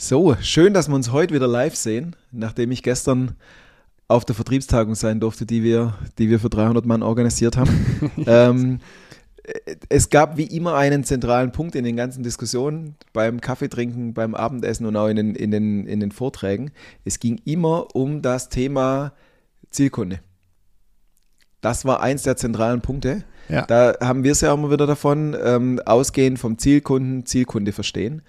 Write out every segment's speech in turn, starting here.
So, schön, dass wir uns heute wieder live sehen, nachdem ich gestern auf der Vertriebstagung sein durfte, die wir, die wir für 300 Mann organisiert haben. ähm, es gab wie immer einen zentralen Punkt in den ganzen Diskussionen, beim Kaffeetrinken, beim Abendessen und auch in den, in den, in den Vorträgen. Es ging immer um das Thema Zielkunde. Das war eins der zentralen Punkte. Ja. Da haben wir es ja auch immer wieder davon, ähm, ausgehend vom Zielkunden, Zielkunde verstehen.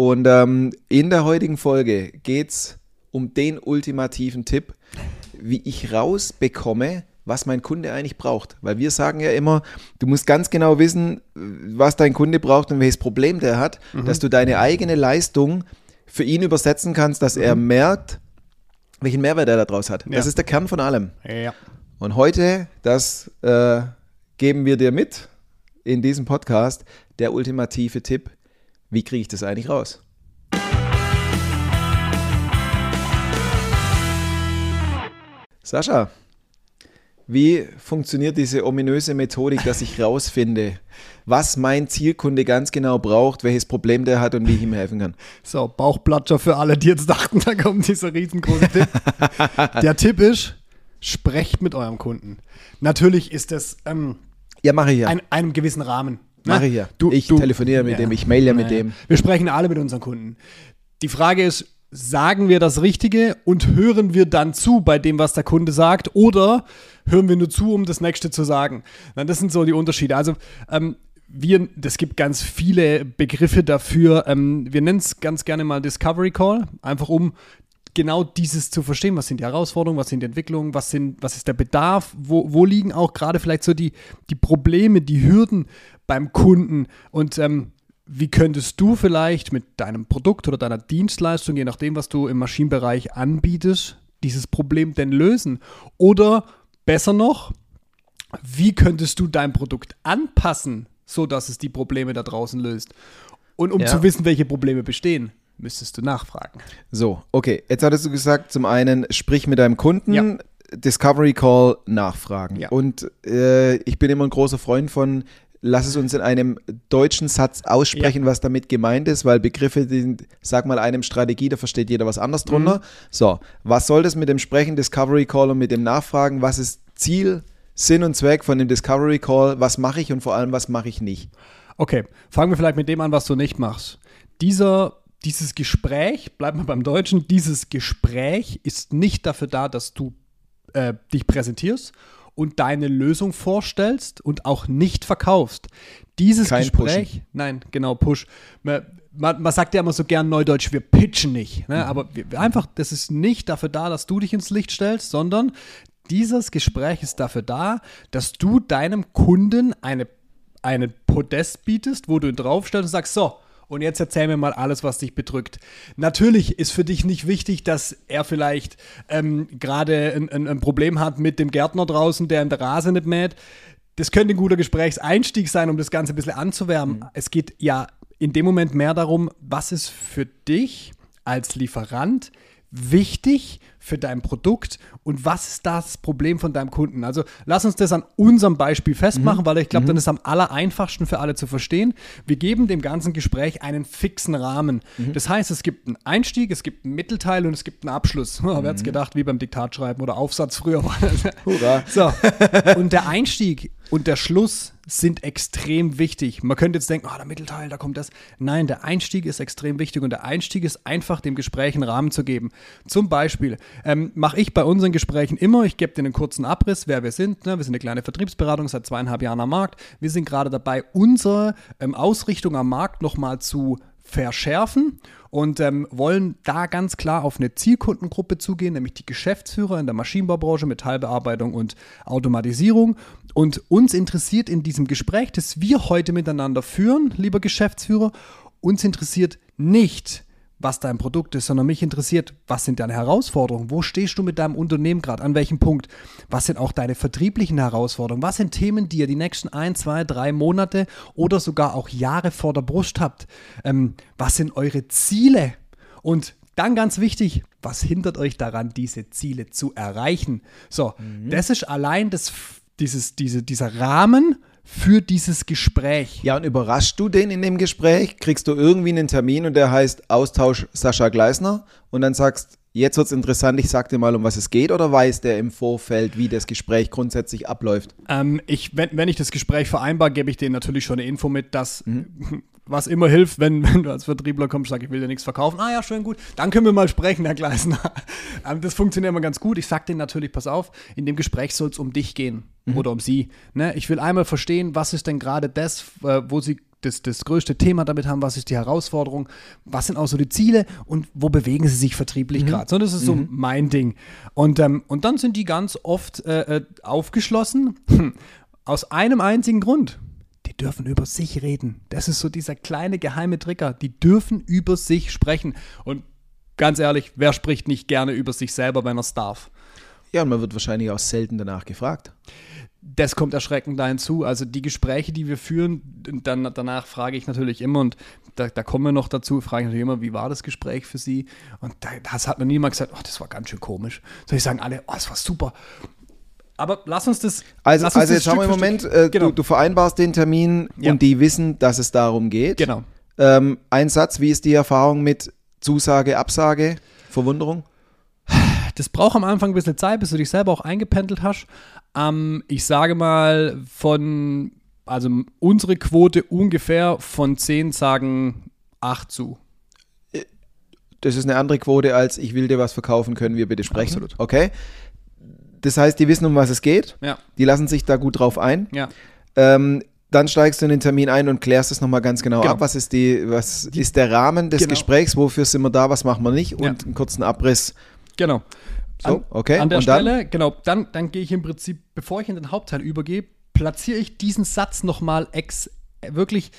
Und ähm, in der heutigen Folge geht es um den ultimativen Tipp, wie ich rausbekomme, was mein Kunde eigentlich braucht. Weil wir sagen ja immer, du musst ganz genau wissen, was dein Kunde braucht und welches Problem der hat, mhm. dass du deine eigene Leistung für ihn übersetzen kannst, dass mhm. er merkt, welchen Mehrwert er daraus hat. Ja. Das ist der Kern von allem. Ja. Und heute, das äh, geben wir dir mit in diesem Podcast, der ultimative Tipp, wie kriege ich das eigentlich raus? Sascha, wie funktioniert diese ominöse Methodik, dass ich rausfinde, was mein Zielkunde ganz genau braucht, welches Problem der hat und wie ich ihm helfen kann? So, Bauchplatscher für alle, die jetzt dachten, da kommt dieser riesengroße Tipp. der Tipp ist, sprecht mit eurem Kunden. Natürlich ist es ähm, ja, mache ich ja. Ein, einem gewissen Rahmen. Mache ich ja. Du, ich du, telefoniere mit ja. dem, ich mail ja mit dem. Wir sprechen alle mit unseren Kunden. Die Frage ist, sagen wir das Richtige und hören wir dann zu bei dem, was der Kunde sagt, oder hören wir nur zu, um das nächste zu sagen? Das sind so die Unterschiede. Also ähm, wir, das gibt ganz viele Begriffe dafür. Ähm, wir nennen es ganz gerne mal Discovery Call, einfach um genau dieses zu verstehen. Was sind die Herausforderungen, was sind die Entwicklungen, was, sind, was ist der Bedarf, wo, wo liegen auch gerade vielleicht so die, die Probleme, die Hürden beim Kunden und ähm, wie könntest du vielleicht mit deinem Produkt oder deiner Dienstleistung, je nachdem, was du im Maschinenbereich anbietest, dieses Problem denn lösen? Oder besser noch, wie könntest du dein Produkt anpassen, sodass es die Probleme da draußen löst? Und um ja. zu wissen, welche Probleme bestehen, müsstest du nachfragen. So, okay. Jetzt hattest du gesagt, zum einen, sprich mit deinem Kunden. Ja. Discovery Call nachfragen. Ja. Und äh, ich bin immer ein großer Freund von lass es uns in einem deutschen Satz aussprechen, ja. was damit gemeint ist, weil Begriffe sind, sag mal, einem Strategie, da versteht jeder was anderes drunter. Mhm. So, was soll das mit dem Sprechen, Discovery Call und mit dem Nachfragen? Was ist Ziel, Sinn und Zweck von dem Discovery Call? Was mache ich und vor allem, was mache ich nicht? Okay, fangen wir vielleicht mit dem an, was du nicht machst. Dieser dieses Gespräch, bleiben wir beim Deutschen, dieses Gespräch ist nicht dafür da, dass du äh, dich präsentierst und deine Lösung vorstellst und auch nicht verkaufst. Dieses Kein Gespräch, pushen. nein, genau, Push. Man, man, man, sagt ja immer so gern neudeutsch, wir pitchen nicht. Ne? Mhm. Aber wir, einfach, das ist nicht dafür da, dass du dich ins Licht stellst, sondern dieses Gespräch ist dafür da, dass du deinem Kunden eine, eine Podest bietest, wo du ihn draufstellst und sagst, so, und jetzt erzähl mir mal alles, was dich bedrückt. Natürlich ist für dich nicht wichtig, dass er vielleicht ähm, gerade ein, ein, ein Problem hat mit dem Gärtner draußen, der in der Rase nicht mäht. Das könnte ein guter Gesprächseinstieg sein, um das Ganze ein bisschen anzuwärmen. Mhm. Es geht ja in dem Moment mehr darum, was ist für dich als Lieferant wichtig für dein Produkt und was ist das Problem von deinem Kunden? Also lass uns das an unserem Beispiel festmachen, mhm. weil ich glaube, mhm. dann ist am aller einfachsten für alle zu verstehen. Wir geben dem ganzen Gespräch einen fixen Rahmen. Mhm. Das heißt, es gibt einen Einstieg, es gibt einen Mittelteil und es gibt einen Abschluss. Oh, Wer hat es gedacht, wie beim Diktatschreiben oder Aufsatz früher war. Hurra. So. Und der Einstieg und der Schluss sind extrem wichtig. Man könnte jetzt denken, oh, der Mittelteil, da kommt das. Nein, der Einstieg ist extrem wichtig und der Einstieg ist einfach dem Gespräch einen Rahmen zu geben. Zum Beispiel ähm, mache ich bei unseren Gesprächen immer, ich gebe dir einen kurzen Abriss, wer wir sind. Ne? Wir sind eine kleine Vertriebsberatung seit zweieinhalb Jahren am Markt. Wir sind gerade dabei, unsere ähm, Ausrichtung am Markt nochmal zu verschärfen und ähm, wollen da ganz klar auf eine Zielkundengruppe zugehen, nämlich die Geschäftsführer in der Maschinenbaubranche, Metallbearbeitung und Automatisierung. Und uns interessiert in diesem Gespräch, das wir heute miteinander führen, lieber Geschäftsführer, uns interessiert nicht, was dein Produkt ist, sondern mich interessiert, was sind deine Herausforderungen? Wo stehst du mit deinem Unternehmen gerade? An welchem Punkt? Was sind auch deine vertrieblichen Herausforderungen? Was sind Themen, die ihr die nächsten ein, zwei, drei Monate oder sogar auch Jahre vor der Brust habt? Ähm, was sind eure Ziele? Und dann ganz wichtig, was hindert euch daran, diese Ziele zu erreichen? So, mhm. das ist allein das, dieses, diese, dieser Rahmen für dieses Gespräch. Ja, und überraschst du den in dem Gespräch? Kriegst du irgendwie einen Termin und der heißt Austausch Sascha Gleisner und dann sagst, jetzt wird es interessant, ich sag dir mal, um was es geht oder weiß der im Vorfeld, wie das Gespräch grundsätzlich abläuft? Ähm, ich, wenn, wenn ich das Gespräch vereinbar, gebe ich denen natürlich schon eine Info mit, dass mhm. Was immer hilft, wenn, wenn du als Vertriebler kommst, sag ich will dir nichts verkaufen. Ah ja, schön gut, dann können wir mal sprechen, Herr Gleisner. Ähm, das funktioniert immer ganz gut. Ich sag denen natürlich, pass auf, in dem Gespräch soll es um dich gehen mhm. oder um sie. Ne? Ich will einmal verstehen, was ist denn gerade das, äh, wo sie das, das größte Thema damit haben, was ist die Herausforderung, was sind auch so die Ziele und wo bewegen sie sich vertrieblich mhm. gerade. So, das ist so mhm. mein Ding. Und, ähm, und dann sind die ganz oft äh, äh aufgeschlossen, aus einem einzigen Grund. Die dürfen über sich reden. Das ist so dieser kleine geheime Trigger. Die dürfen über sich sprechen. Und ganz ehrlich, wer spricht nicht gerne über sich selber, wenn er es darf? Ja, und man wird wahrscheinlich auch selten danach gefragt das kommt erschreckend da hinzu. Also die Gespräche, die wir führen, dann danach frage ich natürlich immer, und da, da kommen wir noch dazu, frage ich natürlich immer, wie war das Gespräch für Sie? Und das hat noch niemand gesagt, oh, das war ganz schön komisch. Soll ich sagen alle, oh, das war super. Aber lass uns das. Also, uns also jetzt schauen wir im Moment, äh, genau. du, du, vereinbarst den Termin ja. und die wissen, dass es darum geht. Genau. Ähm, ein Satz, wie ist die Erfahrung mit Zusage, Absage, Verwunderung? Das braucht am Anfang ein bisschen Zeit, bis du dich selber auch eingependelt hast. Ähm, ich sage mal, von, also unsere Quote ungefähr von 10 sagen 8 zu. Das ist eine andere Quote als ich will dir was verkaufen, können wir bitte sprechen. Absolut. Okay. Das heißt, die wissen, um was es geht. Ja. Die lassen sich da gut drauf ein. Ja. Ähm, dann steigst du in den Termin ein und klärst es nochmal ganz genau, genau, ab. Was ist die, was die, ist der Rahmen des genau. Gesprächs? Wofür sind wir da? Was machen wir nicht? Und ja. einen kurzen Abriss. Genau. So, okay. An der und Stelle, dann? genau, dann, dann gehe ich im Prinzip, bevor ich in den Hauptteil übergehe, platziere ich diesen Satz nochmal ex, wirklich,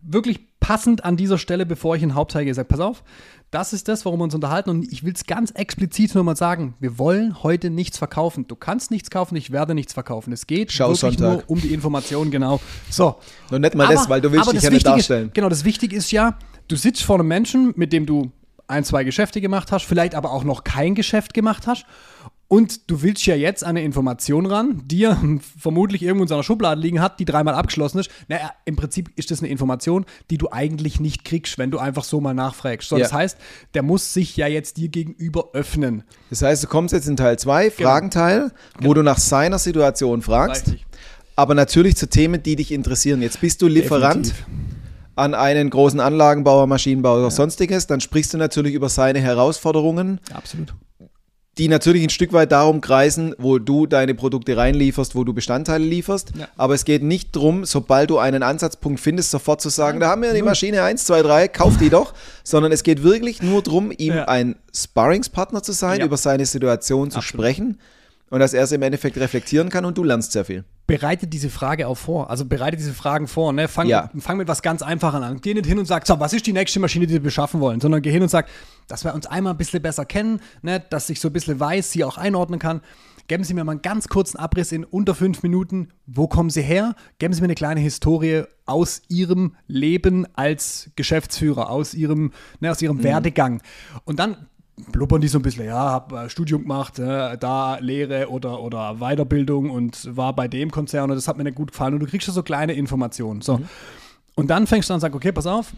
wirklich passend an dieser Stelle, bevor ich in den Hauptteil gehe, sage, pass auf, das ist das, worum wir uns unterhalten und ich will es ganz explizit nochmal sagen, wir wollen heute nichts verkaufen. Du kannst nichts kaufen, ich werde nichts verkaufen. Es geht Schau wirklich Sonntag. nur um die Information, genau. So. Nur nicht mal aber, das, weil du willst dich ja nicht darstellen. Ist, genau, das Wichtige ist ja, du sitzt vor einem Menschen, mit dem du ein, zwei Geschäfte gemacht hast, vielleicht aber auch noch kein Geschäft gemacht hast. Und du willst ja jetzt eine Information ran, die er vermutlich irgendwo in seiner Schublade liegen hat, die dreimal abgeschlossen ist. Naja, im Prinzip ist das eine Information, die du eigentlich nicht kriegst, wenn du einfach so mal nachfragst. So, ja. Das heißt, der muss sich ja jetzt dir gegenüber öffnen. Das heißt, du kommst jetzt in Teil 2, genau. Fragenteil, wo genau. du nach seiner Situation fragst. Richtig. Aber natürlich zu Themen, die dich interessieren. Jetzt bist du Lieferant. Definitiv an einen großen Anlagenbauer, Maschinenbauer oder ja. sonstiges, dann sprichst du natürlich über seine Herausforderungen. Absolut. Die natürlich ein Stück weit darum kreisen, wo du deine Produkte reinlieferst, wo du Bestandteile lieferst. Ja. Aber es geht nicht darum, sobald du einen Ansatzpunkt findest, sofort zu sagen, ja. da haben wir die Maschine 1, 2, 3, kauf die doch. Sondern es geht wirklich nur darum, ihm ein Sparringspartner zu sein, über seine Situation zu Absolut. sprechen und dass er es im Endeffekt reflektieren kann und du lernst sehr viel. Bereite diese Frage auch vor. Also bereite diese Fragen vor. Ne? Fang, ja. fang mit was ganz Einfachem an. Geh nicht hin und sag, so, was ist die nächste Maschine, die wir beschaffen wollen, sondern geh hin und sag, dass wir uns einmal ein bisschen besser kennen, ne? dass ich so ein bisschen weiß, sie auch einordnen kann. Geben Sie mir mal einen ganz kurzen Abriss in unter fünf Minuten. Wo kommen Sie her? Geben Sie mir eine kleine Historie aus Ihrem Leben als Geschäftsführer, aus Ihrem, ne, aus Ihrem mhm. Werdegang. Und dann blubbern die so ein bisschen, ja, habe äh, Studium gemacht, äh, da Lehre oder, oder Weiterbildung und war bei dem Konzern und das hat mir nicht gut gefallen und du kriegst schon so kleine Informationen. So. Mhm. Und dann fängst du an und sagst, okay, pass auf,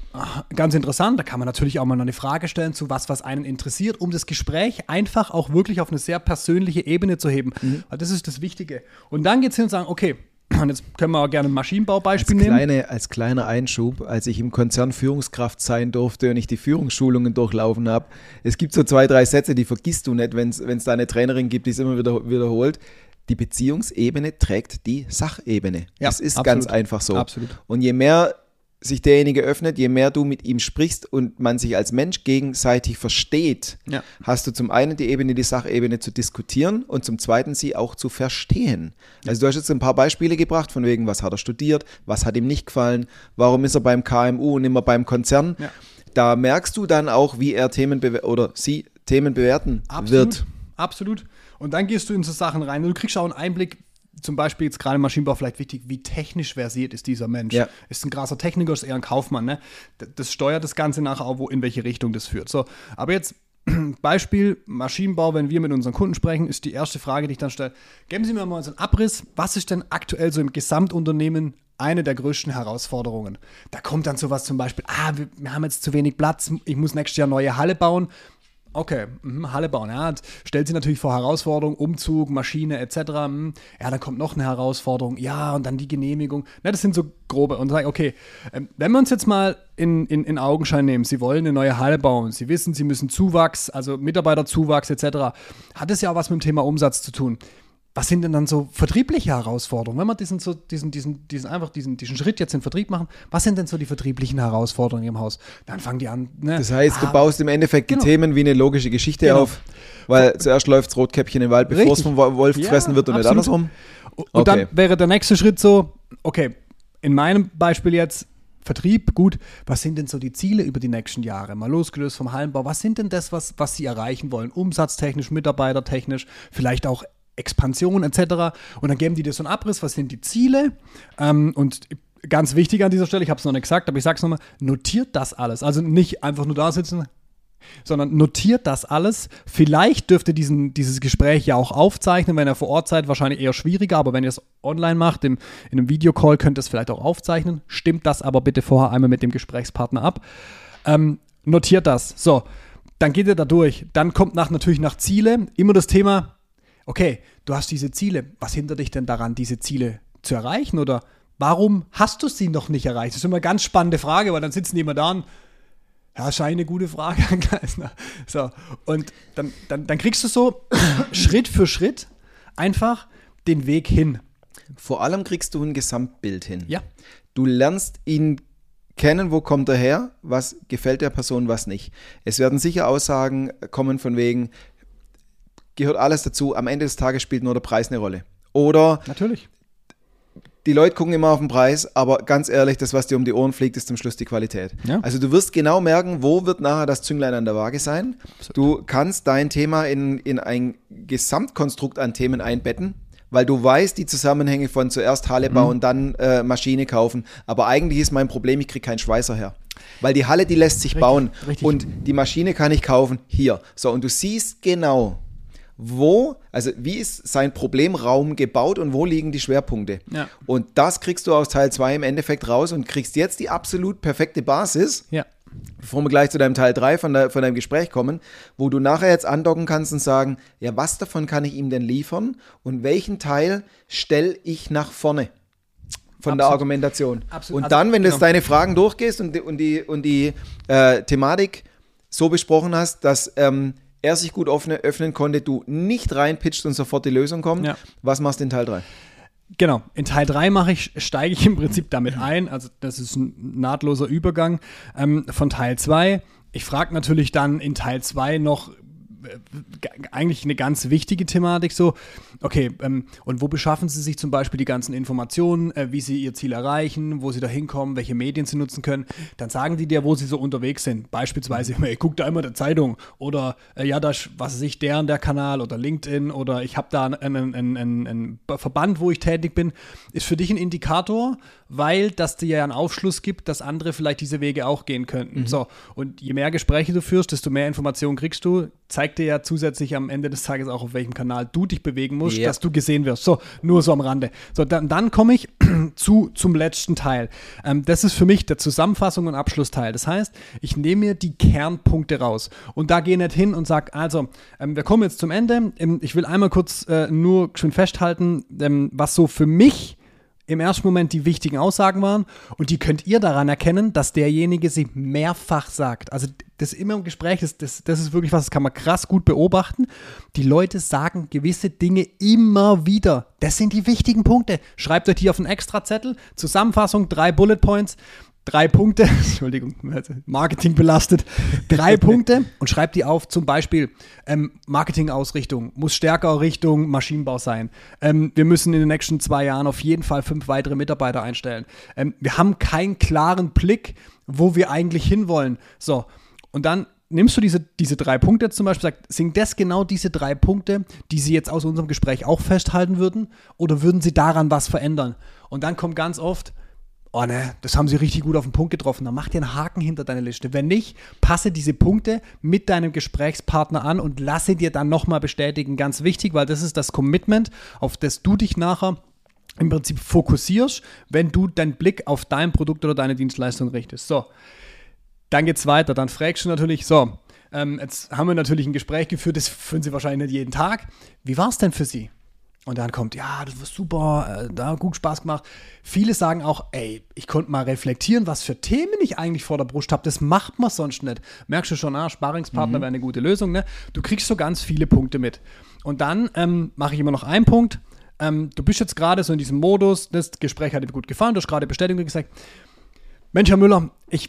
ganz interessant, da kann man natürlich auch mal noch eine Frage stellen zu was, was einen interessiert, um das Gespräch einfach auch wirklich auf eine sehr persönliche Ebene zu heben. Mhm. Weil das ist das Wichtige. Und dann geht es hin und sagen, okay, und jetzt können wir auch gerne ein Maschinenbaubeispiel als kleine, nehmen. Als kleiner Einschub, als ich im Konzern Führungskraft sein durfte und ich die Führungsschulungen durchlaufen habe, es gibt so zwei, drei Sätze, die vergisst du nicht, wenn es da eine Trainerin gibt, die es immer wieder wiederholt. Die Beziehungsebene trägt die Sachebene. Ja, das ist absolut. ganz einfach so. Absolut. Und je mehr sich derjenige öffnet, je mehr du mit ihm sprichst und man sich als Mensch gegenseitig versteht, ja. hast du zum einen die Ebene, die Sachebene zu diskutieren und zum zweiten sie auch zu verstehen. Ja. Also du hast jetzt ein paar Beispiele gebracht, von wegen, was hat er studiert, was hat ihm nicht gefallen, warum ist er beim KMU und immer beim Konzern. Ja. Da merkst du dann auch, wie er Themen oder sie Themen bewerten Absolut. wird. Absolut. Und dann gehst du in so Sachen rein. Du kriegst auch einen Einblick, zum Beispiel jetzt gerade im Maschinenbau vielleicht wichtig, wie technisch versiert ist dieser Mensch. Ja. Ist ein krasser Techniker, ist eher ein Kaufmann. Ne? Das steuert das Ganze nachher auch, wo, in welche Richtung das führt. So, aber jetzt Beispiel Maschinenbau, wenn wir mit unseren Kunden sprechen, ist die erste Frage, die ich dann stelle. Geben Sie mir mal so einen Abriss. Was ist denn aktuell so im Gesamtunternehmen eine der größten Herausforderungen? Da kommt dann sowas zum Beispiel, ah, wir, wir haben jetzt zu wenig Platz, ich muss nächstes Jahr neue Halle bauen. Okay, mhm, Halle bauen, ja. Stellt sie natürlich vor Herausforderungen, Umzug, Maschine etc. Mhm. Ja, dann kommt noch eine Herausforderung, ja, und dann die Genehmigung. Na, das sind so grobe. Und sagen, okay, ähm, wenn wir uns jetzt mal in, in, in Augenschein nehmen, Sie wollen eine neue Halle bauen, Sie wissen, Sie müssen Zuwachs, also Mitarbeiterzuwachs etc., hat es ja auch was mit dem Thema Umsatz zu tun was sind denn dann so vertriebliche Herausforderungen? Wenn wir diesen, so, diesen, diesen, diesen, einfach diesen, diesen Schritt jetzt in Vertrieb machen, was sind denn so die vertrieblichen Herausforderungen im Haus? Dann fangen die an. Ne? Das heißt, ah, du baust im Endeffekt genau. die Themen wie eine logische Geschichte genau. auf, weil zuerst läuft Rotkäppchen im Wald, bevor es vom Wolf gefressen ja, wird und absolut. nicht andersrum. Und okay. dann wäre der nächste Schritt so, okay, in meinem Beispiel jetzt, Vertrieb, gut, was sind denn so die Ziele über die nächsten Jahre? Mal losgelöst vom Hallenbau, was sind denn das, was, was Sie erreichen wollen? Umsatztechnisch, mitarbeitertechnisch, vielleicht auch Expansion etc. Und dann geben die dir so einen Abriss, was sind die Ziele? Ähm, und ganz wichtig an dieser Stelle, ich habe es noch nicht gesagt, aber ich sage es nochmal, notiert das alles. Also nicht einfach nur da sitzen, sondern notiert das alles. Vielleicht dürft ihr diesen, dieses Gespräch ja auch aufzeichnen, wenn ihr vor Ort seid, wahrscheinlich eher schwieriger, aber wenn ihr es online macht, im, in einem Videocall könnt ihr es vielleicht auch aufzeichnen. Stimmt das aber bitte vorher einmal mit dem Gesprächspartner ab. Ähm, notiert das. So, dann geht ihr da durch. Dann kommt nach, natürlich nach Ziele immer das Thema, okay, du hast diese Ziele. Was hindert dich denn daran, diese Ziele zu erreichen? Oder warum hast du sie noch nicht erreicht? Das ist immer eine ganz spannende Frage, weil dann sitzen die immer da und ja, scheint eine gute Frage, So, und dann, dann, dann kriegst du so Schritt für Schritt einfach den Weg hin. Vor allem kriegst du ein Gesamtbild hin. Ja. Du lernst ihn kennen, wo kommt er her, was gefällt der Person, was nicht. Es werden sicher Aussagen kommen von wegen, gehört alles dazu. Am Ende des Tages spielt nur der Preis eine Rolle. Oder natürlich. Die Leute gucken immer auf den Preis, aber ganz ehrlich, das, was dir um die Ohren fliegt, ist zum Schluss die Qualität. Ja. Also du wirst genau merken, wo wird nachher das Zünglein an der Waage sein. Absolut. Du kannst dein Thema in, in ein Gesamtkonstrukt an Themen einbetten, weil du weißt die Zusammenhänge von zuerst Halle bauen, mhm. dann äh, Maschine kaufen. Aber eigentlich ist mein Problem, ich kriege keinen Schweißer her. Weil die Halle, die lässt sich richtig, bauen richtig. und die Maschine kann ich kaufen hier. So, und du siehst genau, wo, also wie ist sein Problemraum gebaut und wo liegen die Schwerpunkte. Ja. Und das kriegst du aus Teil 2 im Endeffekt raus und kriegst jetzt die absolut perfekte Basis. Ja. Bevor wir gleich zu deinem Teil 3 von, von deinem Gespräch kommen, wo du nachher jetzt andocken kannst und sagen, ja, was davon kann ich ihm denn liefern und welchen Teil stelle ich nach vorne von Absolut. der Argumentation. Absolut. Und also, dann, wenn genau. du deine Fragen durchgehst und die, und die, und die äh, Thematik so besprochen hast, dass ähm, er sich gut öffne, öffnen konnte, du nicht reinpitcht und sofort die Lösung kommt. Ja. Was machst du in Teil 3? Genau, in Teil 3 mache ich, steige ich im Prinzip damit ein. Also das ist ein nahtloser Übergang ähm, von Teil 2. Ich frage natürlich dann in Teil 2 noch eigentlich eine ganz wichtige Thematik so. Okay, ähm, und wo beschaffen Sie sich zum Beispiel die ganzen Informationen, äh, wie Sie Ihr Ziel erreichen, wo Sie da hinkommen, welche Medien Sie nutzen können? Dann sagen die dir, wo Sie so unterwegs sind. Beispielsweise, hey, guck da immer der Zeitung oder äh, ja, da was weiß ich, der und der Kanal oder LinkedIn oder ich habe da einen, einen, einen, einen, Verband, wo ich tätig bin. Ist für dich ein Indikator, weil das dir ja einen Aufschluss gibt, dass andere vielleicht diese Wege auch gehen könnten. Mhm. So, und je mehr Gespräche du führst, desto mehr Informationen kriegst du. Zeigt dir ja zusätzlich am Ende des Tages auch, auf welchem Kanal du dich bewegen musst, ja. dass du gesehen wirst. So, nur so am Rande. So, dann, dann komme ich zu, zum letzten Teil. Ähm, das ist für mich der Zusammenfassung und Abschlussteil. Das heißt, ich nehme mir die Kernpunkte raus und da gehe ich nicht hin und sage, also, ähm, wir kommen jetzt zum Ende. Ähm, ich will einmal kurz äh, nur schön festhalten, ähm, was so für mich im ersten Moment die wichtigen Aussagen waren und die könnt ihr daran erkennen, dass derjenige sie mehrfach sagt. Also das immer im Gespräch, das, das, das ist wirklich was, das kann man krass gut beobachten. Die Leute sagen gewisse Dinge immer wieder. Das sind die wichtigen Punkte. Schreibt euch die auf einen Extrazettel. Zusammenfassung, drei Bullet Points drei Punkte, Entschuldigung, Marketing belastet, drei Punkte und schreibt die auf, zum Beispiel ähm, Marketingausrichtung muss stärker Richtung Maschinenbau sein. Ähm, wir müssen in den nächsten zwei Jahren auf jeden Fall fünf weitere Mitarbeiter einstellen. Ähm, wir haben keinen klaren Blick, wo wir eigentlich hinwollen. So, und dann nimmst du diese, diese drei Punkte zum Beispiel, sagt, sind das genau diese drei Punkte, die Sie jetzt aus unserem Gespräch auch festhalten würden? Oder würden Sie daran was verändern? Und dann kommt ganz oft, oh ne, das haben sie richtig gut auf den Punkt getroffen, dann mach dir einen Haken hinter deine Liste. Wenn nicht, passe diese Punkte mit deinem Gesprächspartner an und lasse dir dann nochmal bestätigen. Ganz wichtig, weil das ist das Commitment, auf das du dich nachher im Prinzip fokussierst, wenn du deinen Blick auf dein Produkt oder deine Dienstleistung richtest. So, dann geht's weiter. Dann fragst du natürlich, so, ähm, jetzt haben wir natürlich ein Gespräch geführt, das führen Sie wahrscheinlich nicht jeden Tag. Wie war es denn für Sie? Und dann kommt, ja, das war super, äh, da hat gut Spaß gemacht. Viele sagen auch, ey, ich konnte mal reflektieren, was für Themen ich eigentlich vor der Brust habe. Das macht man sonst nicht. Merkst du schon, ah, Sparingspartner mhm. wäre eine gute Lösung, ne? Du kriegst so ganz viele Punkte mit. Und dann ähm, mache ich immer noch einen Punkt. Ähm, du bist jetzt gerade so in diesem Modus, das Gespräch hat dir gut gefallen, du hast gerade Bestätigung gesagt. Mensch, Herr Müller, ich,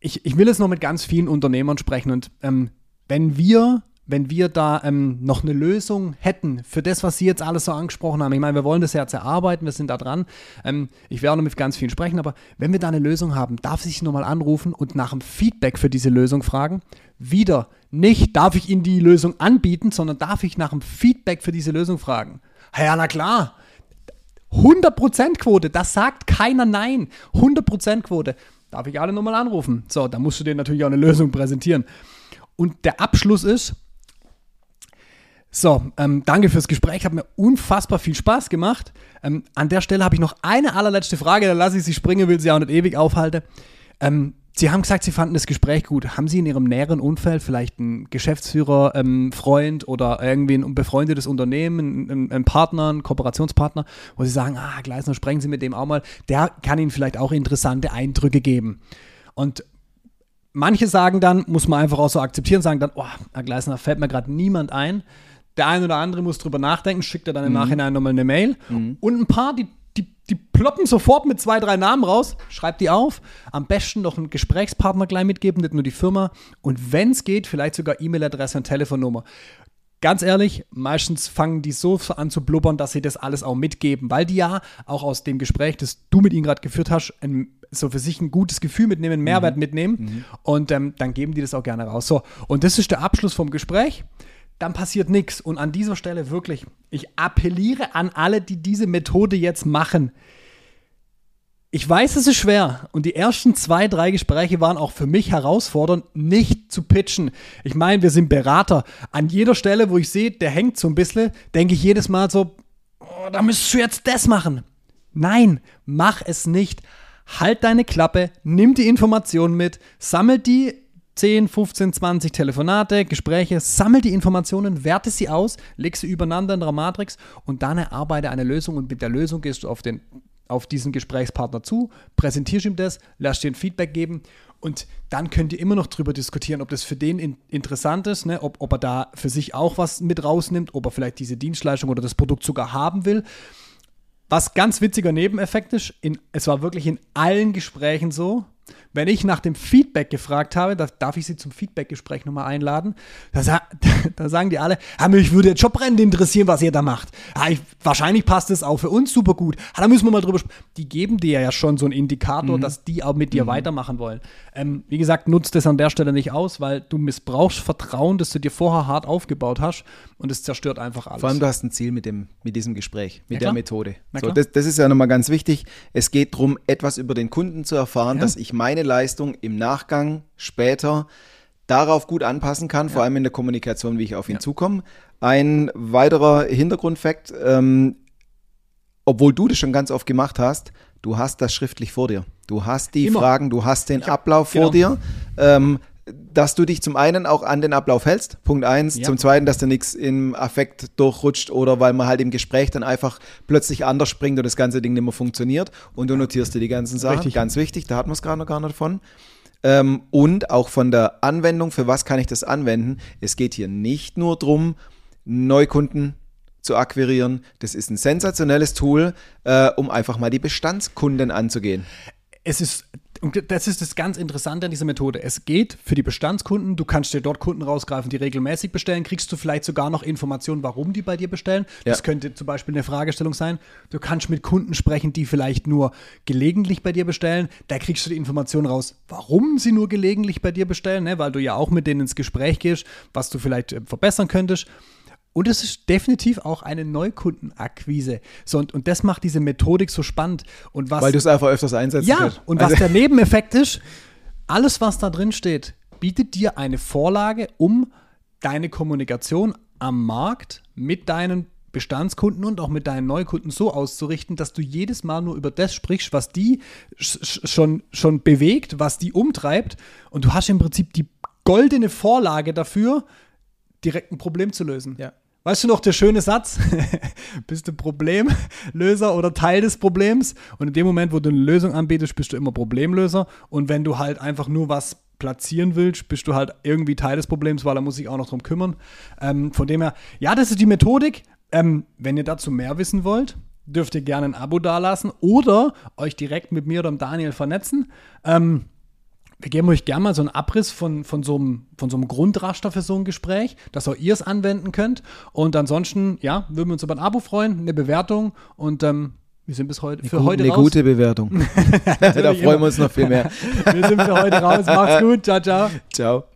ich, ich will jetzt noch mit ganz vielen Unternehmern sprechen und ähm, wenn wir wenn wir da ähm, noch eine Lösung hätten für das, was Sie jetzt alles so angesprochen haben. Ich meine, wir wollen das jetzt erarbeiten, wir sind da dran. Ähm, ich werde noch mit ganz vielen sprechen, aber wenn wir da eine Lösung haben, darf ich Sie nochmal anrufen und nach dem Feedback für diese Lösung fragen. Wieder nicht, darf ich Ihnen die Lösung anbieten, sondern darf ich nach dem Feedback für diese Lösung fragen. Ja, na klar. 100% Quote, das sagt keiner Nein. 100% Quote. Darf ich alle nochmal anrufen? So, da musst du dir natürlich auch eine Lösung präsentieren. Und der Abschluss ist, so, ähm, danke fürs Gespräch, hat mir unfassbar viel Spaß gemacht. Ähm, an der Stelle habe ich noch eine allerletzte Frage, dann lasse ich Sie springen, will Sie auch nicht ewig aufhalten. Ähm, Sie haben gesagt, Sie fanden das Gespräch gut. Haben Sie in Ihrem näheren Umfeld vielleicht einen Geschäftsführer, ähm, Freund oder irgendwie ein befreundetes Unternehmen, einen, einen, Partner, einen Kooperationspartner, wo Sie sagen, ah, Gleisner, sprechen Sie mit dem auch mal. Der kann Ihnen vielleicht auch interessante Eindrücke geben. Und manche sagen dann, muss man einfach auch so akzeptieren, sagen dann, oh, Herr Gleisner, fällt mir gerade niemand ein. Der eine oder andere muss drüber nachdenken, schickt er dann im mhm. Nachhinein nochmal eine Mail. Mhm. Und ein paar, die, die, die ploppen sofort mit zwei, drei Namen raus, schreibt die auf. Am besten noch einen Gesprächspartner gleich mitgeben, nicht nur die Firma. Und wenn es geht, vielleicht sogar E-Mail-Adresse und Telefonnummer. Ganz ehrlich, meistens fangen die so an zu blubbern, dass sie das alles auch mitgeben, weil die ja auch aus dem Gespräch, das du mit ihnen gerade geführt hast, ein, so für sich ein gutes Gefühl mitnehmen, Mehrwert mhm. mitnehmen mhm. und ähm, dann geben die das auch gerne raus. So, und das ist der Abschluss vom Gespräch dann passiert nichts. Und an dieser Stelle wirklich, ich appelliere an alle, die diese Methode jetzt machen. Ich weiß, es ist schwer und die ersten zwei, drei Gespräche waren auch für mich herausfordernd, nicht zu pitchen. Ich meine, wir sind Berater. An jeder Stelle, wo ich sehe, der hängt so ein bisschen, denke ich jedes Mal so, oh, da müsstest du jetzt das machen. Nein, mach es nicht. Halt deine Klappe, nimm die Informationen mit, sammel die 10, 15, 20 Telefonate, Gespräche, sammel die Informationen, werte sie aus, leg sie übereinander in der Matrix und dann erarbeite eine Lösung und mit der Lösung gehst du auf, den, auf diesen Gesprächspartner zu, präsentierst ihm das, lass dir ein Feedback geben und dann könnt ihr immer noch darüber diskutieren, ob das für den in, interessant ist, ne? ob, ob er da für sich auch was mit rausnimmt, ob er vielleicht diese Dienstleistung oder das Produkt sogar haben will. Was ganz witziger Nebeneffekt ist, in, es war wirklich in allen Gesprächen so, wenn ich nach dem Feedback gefragt habe, da, darf ich Sie zum Feedbackgespräch nochmal einladen, da, da, sagen die alle, ah, mich würde jetzt Jobbrennend interessieren, was ihr da macht. Ah, ich, wahrscheinlich passt es auch für uns super gut. Ah, da müssen wir mal drüber sprechen. Die geben dir ja schon so einen Indikator, mhm. dass die auch mit dir mhm. weitermachen wollen. Ähm, wie gesagt, nutzt das an der Stelle nicht aus, weil du missbrauchst Vertrauen, das du dir vorher hart aufgebaut hast und es zerstört einfach alles. Vor allem, du hast ein Ziel mit, dem, mit diesem Gespräch, mit der Methode. So, das, das, ist ja nochmal ganz wichtig. Es geht darum, etwas über den Kunden zu erfahren, ja. dass ich meine Leistung im Nachgang später darauf gut anpassen kann, ja. vor allem in der Kommunikation, wie ich auf ihn ja. zukomme. Ein weiterer Hintergrundfakt, ähm, obwohl du das schon ganz oft gemacht hast, du hast das schriftlich vor dir. Du hast die Immer. Fragen, du hast den hab, Ablauf vor genau. dir. Ähm, dass du dich zum einen auch an den Ablauf hältst, Punkt eins. Ja. Zum zweiten, dass dir nichts im Affekt durchrutscht oder weil man halt im Gespräch dann einfach plötzlich anders springt und das ganze Ding nicht mehr funktioniert und du notierst dir die ganzen Sachen. Richtig. Ganz wichtig, da hatten wir es gerade noch gar nicht davon. Ähm, und auch von der Anwendung, für was kann ich das anwenden? Es geht hier nicht nur darum, Neukunden zu akquirieren. Das ist ein sensationelles Tool, äh, um einfach mal die Bestandskunden anzugehen. Es ist und das ist das ganz Interessante an dieser Methode. Es geht für die Bestandskunden, du kannst dir dort Kunden rausgreifen, die regelmäßig bestellen, kriegst du vielleicht sogar noch Informationen, warum die bei dir bestellen. Ja. Das könnte zum Beispiel eine Fragestellung sein. Du kannst mit Kunden sprechen, die vielleicht nur gelegentlich bei dir bestellen. Da kriegst du die Informationen raus, warum sie nur gelegentlich bei dir bestellen, ne? weil du ja auch mit denen ins Gespräch gehst, was du vielleicht äh, verbessern könntest. Und es ist definitiv auch eine Neukundenakquise. So, und, und das macht diese Methodik so spannend. Und was, Weil du es einfach öfters einsetzt. ja, und was der Nebeneffekt ist, alles, was da drin steht, bietet dir eine Vorlage, um deine Kommunikation am Markt mit deinen Bestandskunden und auch mit deinen Neukunden so auszurichten, dass du jedes Mal nur über das sprichst, was die sch- schon, schon bewegt, was die umtreibt. Und du hast im Prinzip die goldene Vorlage dafür, direkt ein Problem zu lösen. Ja. Weißt du noch, der schöne Satz? bist du Problemlöser oder Teil des Problems? Und in dem Moment, wo du eine Lösung anbietest, bist du immer Problemlöser. Und wenn du halt einfach nur was platzieren willst, bist du halt irgendwie Teil des Problems, weil er muss sich auch noch drum kümmern. Ähm, von dem her, ja, das ist die Methodik. Ähm, wenn ihr dazu mehr wissen wollt, dürft ihr gerne ein Abo dalassen oder euch direkt mit mir oder dem Daniel vernetzen. Ähm, wir geben euch gerne mal so einen Abriss von, von, so einem, von so einem Grundraster für so ein Gespräch, dass auch ihr es anwenden könnt. Und ansonsten, ja, würden wir uns über ein Abo freuen, eine Bewertung und ähm, wir sind bis heute für Gu- heute eine raus. gute Bewertung. da freuen wir uns noch viel mehr. Wir sind für heute raus. Macht's gut. Ciao, ciao. Ciao.